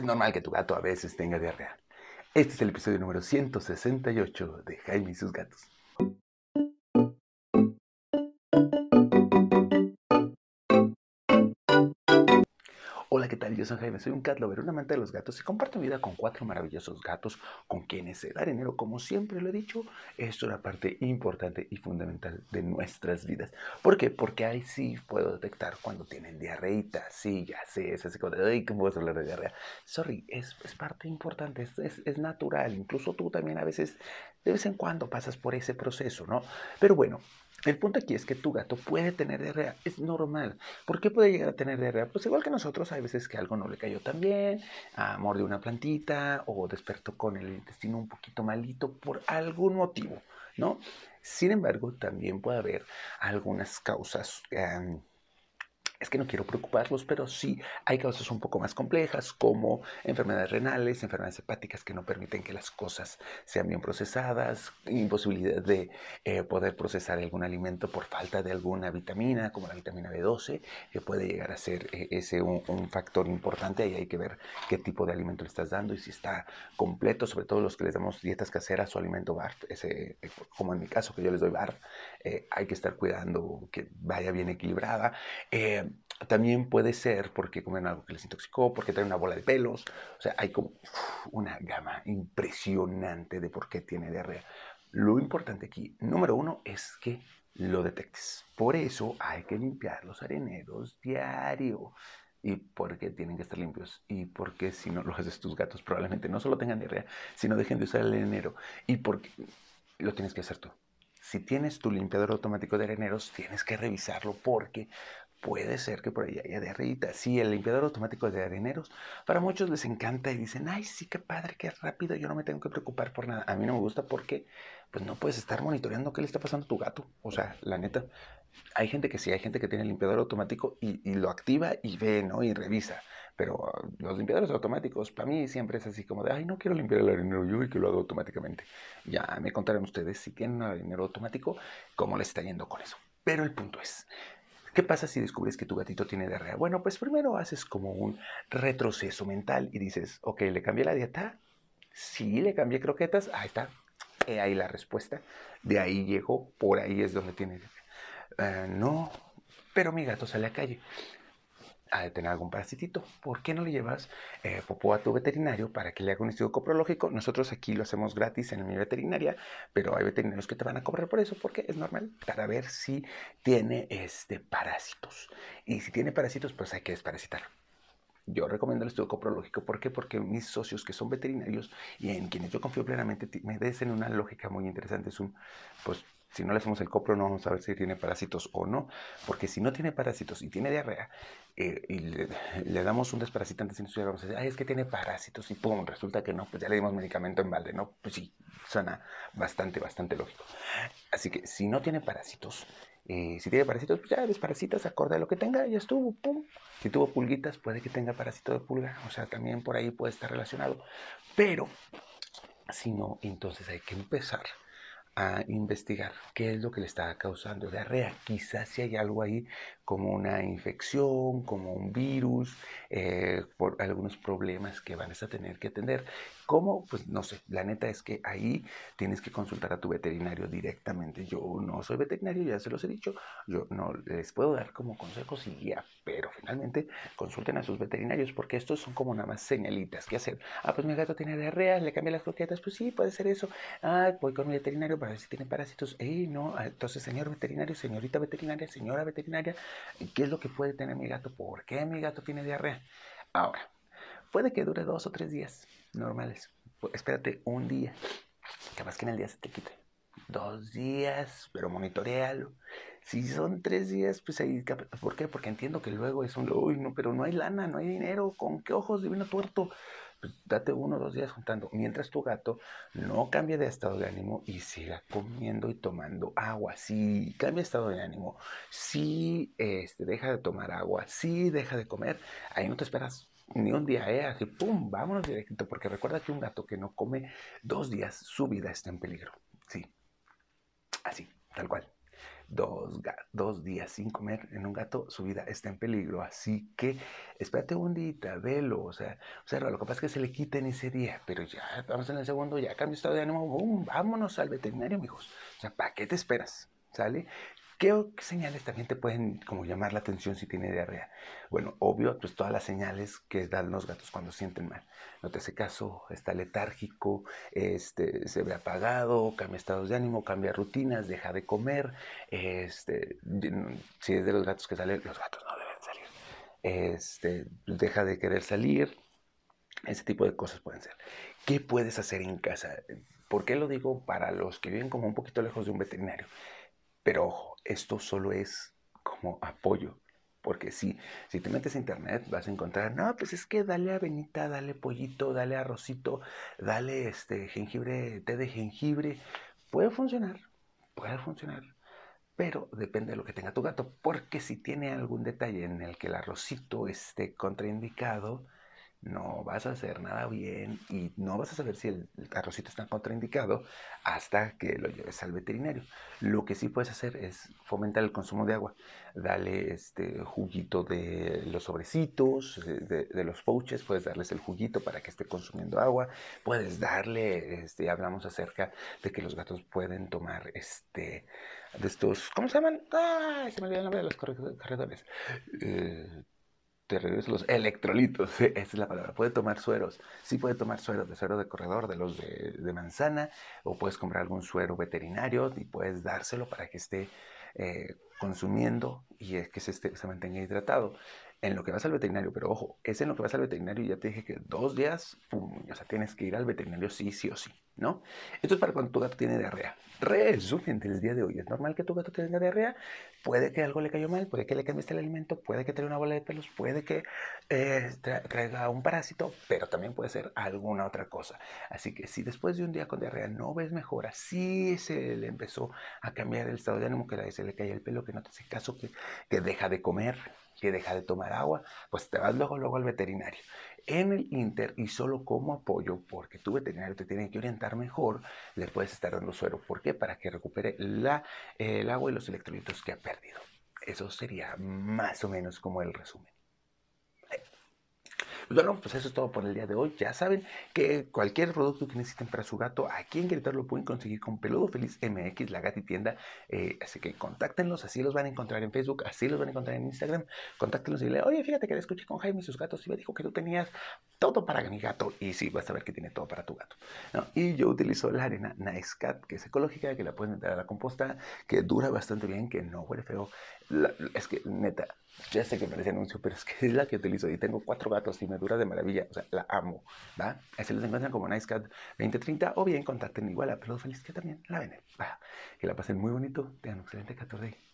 Es normal que tu gato a veces tenga diarrea. Este es el episodio número 168 de Jaime y sus gatos. Hola, ¿qué tal? Yo soy Jaime, soy un cat lover, un amante de los gatos y comparto mi vida con cuatro maravillosos gatos con quienes se da dinero, como siempre lo he dicho, es una parte importante y fundamental de nuestras vidas. ¿Por qué? Porque ahí sí puedo detectar cuando tienen diarreita, sí, ya sé, es así como de, ay, ¿cómo vas a hablar de diarrea? Sorry, es, es parte importante, es, es, es natural, incluso tú también a veces, de vez en cuando pasas por ese proceso, ¿no? Pero bueno, el punto aquí es que tu gato puede tener diarrea, es normal. ¿Por qué puede llegar a tener diarrea? Pues igual que nosotros, hay veces que algo no le cayó tan bien, ah, mordió una plantita o despertó con el intestino un poquito malito por algún motivo, ¿no? Sin embargo, también puede haber algunas causas. Es que no quiero preocuparlos, pero sí hay causas un poco más complejas como enfermedades renales, enfermedades hepáticas que no permiten que las cosas sean bien procesadas, imposibilidad de eh, poder procesar algún alimento por falta de alguna vitamina, como la vitamina B12, que puede llegar a ser eh, ese un, un, factor importante. Ahí hay que ver qué tipo de alimento le estás dando y si está completo, sobre todo los que les damos dietas caseras o alimento BARF, ese, eh, como en mi caso que yo les doy BARF, eh, hay que estar cuidando que vaya bien equilibrada. Eh, también puede ser porque comen algo que les intoxicó, porque traen una bola de pelos. O sea, hay como una gama impresionante de por qué tiene diarrea. Lo importante aquí, número uno, es que lo detectes. Por eso hay que limpiar los areneros diario. ¿Y por qué tienen que estar limpios? ¿Y por qué si no lo haces tus gatos probablemente no solo tengan diarrea, sino dejen de usar el arenero? ¿Y por qué lo tienes que hacer tú? Si tienes tu limpiador automático de areneros, tienes que revisarlo porque puede ser que por ahí haya diarreita. Sí, el limpiador automático de areneros, para muchos les encanta y dicen, ay, sí, qué padre, qué rápido, yo no me tengo que preocupar por nada. A mí no me gusta porque, pues no puedes estar monitoreando qué le está pasando a tu gato. O sea, la neta, hay gente que sí, hay gente que tiene el limpiador automático y, lo activa y ve, ¿no? Y revisa. Pero los limpiadores automáticos, para mí siempre es así como de, ay, no quiero limpiar el arenero yo y que lo haga automáticamente. Ya me contarán ustedes si tienen un arenero automático, cómo les está yendo con eso. Pero el punto es, ¿Qué pasa si descubres que tu gatito tiene diarrea? Bueno, pues primero haces como un retroceso mental y dices, ok, ¿le cambié la dieta? Sí, le cambié croquetas. Ahí está. He ahí la respuesta. De ahí llegó, por ahí es donde tiene. Uh, no, pero mi gato sale a calle ha de tener algún parasitito. ¿Por qué no le llevas eh, popó a tu veterinario para que le haga un estudio coprológico? Nosotros aquí lo hacemos gratis en mi veterinaria, pero hay veterinarios que te van a cobrar por eso porque es normal para ver si tiene este, parásitos. Y si tiene parásitos, pues hay que desparasitar. Yo recomiendo el estudio coprológico. ¿Por qué? Porque mis socios que son veterinarios y en quienes yo confío plenamente me dicen una lógica muy interesante. Es un, pues, si no le hacemos el copro no vamos a ver si tiene parásitos o no, porque si no tiene parásitos y tiene diarrea eh, y le, damos un desparasitante sin estudiar, vamos a decir, ay, es que tiene parásitos y pum, resulta que no, pues ya le dimos medicamento en balde, ¿no? Pues sí, suena bastante, bastante lógico. Así que si no tiene parásitos, eh, si tiene parásitos, pues ya desparasitas acorde a lo que tenga, ya estuvo, pum. Si tuvo pulguitas, puede que tenga parásito de pulga, o sea, también por ahí puede estar relacionado. Pero si no, entonces hay que empezar a investigar qué es lo que le está causando diarrea. Quizás si hay algo ahí como una infección, como un virus, eh, por algunos problemas que van a tener que atender. ¿Cómo? Pues no sé, la neta es que ahí tienes que consultar a tu veterinario directamente. Yo no soy veterinario, ya se los he dicho, yo no les puedo dar como consejos y guía, pero finalmente consulten a sus veterinarios porque estos son como nada más señalitas que hacer. Ah, pues mi gato tiene diarrea, le cambié las croquetas, pues sí, puede ser eso. Ah, voy con mi veterinario para ver si tiene parásitos. Ey, no, ah, entonces señor veterinario, señorita veterinaria, señora veterinaria, ¿Qué es lo que puede tener mi gato? ¿Por qué mi gato tiene diarrea? Ahora, puede que dure dos o tres días normales. Espérate un día. Capaz que en el día se te quite. Dos días, pero monitorealo. Si son tres días, pues ahí. ¿Por qué? Porque entiendo que luego es un. Uy, no, pero no hay lana, no hay dinero. ¿Con qué ojos divino tuerto? Pues date uno o dos días juntando, mientras tu gato no cambie de estado de ánimo y siga comiendo y tomando agua. Si cambia estado de ánimo, si este, deja de tomar agua, si deja de comer, ahí no te esperas ni un día, ¿eh? Así, pum, vámonos directo, porque recuerda que un gato que no come dos días, su vida está en peligro. Sí, así, tal cual. Dos, dos días sin comer en un gato, su vida está en peligro. Así que espérate un día, velo, o sea, observa, lo que pasa es que se le quita en ese día, pero ya vamos en el segundo, ya cambio estado de ánimo, boom, vámonos al veterinario, amigos. O sea, ¿para qué te esperas? ¿Sale? ¿Qué, señales también te pueden como llamar la atención si tiene diarrea? Bueno, obvio, pues todas las señales que dan los gatos cuando sienten mal. No te hace caso, está letárgico, este, se ve apagado, cambia estados de ánimo, cambia rutinas, deja de comer. Este, si es de los gatos que salen, los gatos no deben salir. Este, deja de querer salir. Ese tipo de cosas pueden ser. ¿Qué puedes hacer en casa? ¿Por qué lo digo para los que viven como un poquito lejos de un veterinario? Pero ojo, esto solo es como apoyo. Porque si, si te metes a internet vas a encontrar, no, pues es que dale avenita, dale pollito, dale arrocito, dale este jengibre, té de jengibre. Puede funcionar, puede funcionar. Pero depende de lo que tenga tu gato. Porque si tiene algún detalle en el que el arrocito esté contraindicado, no vas a hacer nada bien y no vas a saber si el, arrocito está contraindicado hasta que lo lleves al veterinario. Lo que sí puedes hacer es fomentar el consumo de agua. Dale este juguito de los sobrecitos, de, los pouches, puedes darles el juguito para que esté consumiendo agua. Puedes darle, este, hablamos acerca de que los gatos pueden tomar este de estos, ¿cómo se llaman? ¡Ay! Se me olvidó el nombre de los corredores. Eh, te regreso los electrolitos, esa es la palabra. Puede tomar sueros, sí puede tomar sueros, de suero de corredor, de los de, manzana, o puedes comprar algún suero veterinario y puedes dárselo para que esté eh, consumiendo y que se, se mantenga hidratado en lo que vas al veterinario, pero ojo, es en lo que vas al veterinario ya te dije que dos días, pum, o sea, tienes que ir al veterinario sí, sí o sí, ¿no? Esto es para cuando tu gato tiene diarrea. Resumen del día de hoy, ¿es normal que tu gato tenga diarrea? Puede que algo le cayó mal, puede que le cambiaste el alimento, puede que traiga una bola de pelos, puede que eh, traiga un parásito, pero también puede ser alguna otra cosa. Así que si después de un día con diarrea no ves mejora, si se le empezó a cambiar el estado de ánimo, que se le cae el pelo, que no te hace caso, que, que deja de comer, que deja de tomar agua, pues te vas luego, luego al veterinario. En el Inter y solo como apoyo, porque tu veterinario te tiene que orientar mejor, le puedes estar dando suero. ¿Por qué? Para que recupere la, el agua y los electrolitos que ha perdido. Eso sería más o menos como el resumen. Pues bueno, pues eso es todo por el día de hoy. Ya saben que cualquier producto que necesiten para su gato, aquí en Querétaro lo pueden conseguir con Peludo Feliz MX, la gatitienda. Eh, así que contáctenlos, así los van a encontrar en Facebook, así los van a encontrar en Instagram. Contáctenlos y dile, oye, fíjate que le escuché con Jaime y sus gatos y me dijo que tú tenías todo para mi gato. Y sí, vas a ver que tiene todo para tu gato. Y yo utilizo la arena Nice Cat, que es ecológica, que la pueden meter a la composta, que dura bastante bien, que no huele feo. es que, neta, ya sé que parece anuncio, pero es que es la que utilizo y tengo cuatro gatos y me dura de maravilla, o sea, la amo, ¿va? Así los encuentran como NiceCat 2030 o bien contacten igual a Peludo Feliz que también la ven, ¿va? Que la pasen muy bonito, tengan un excelente 14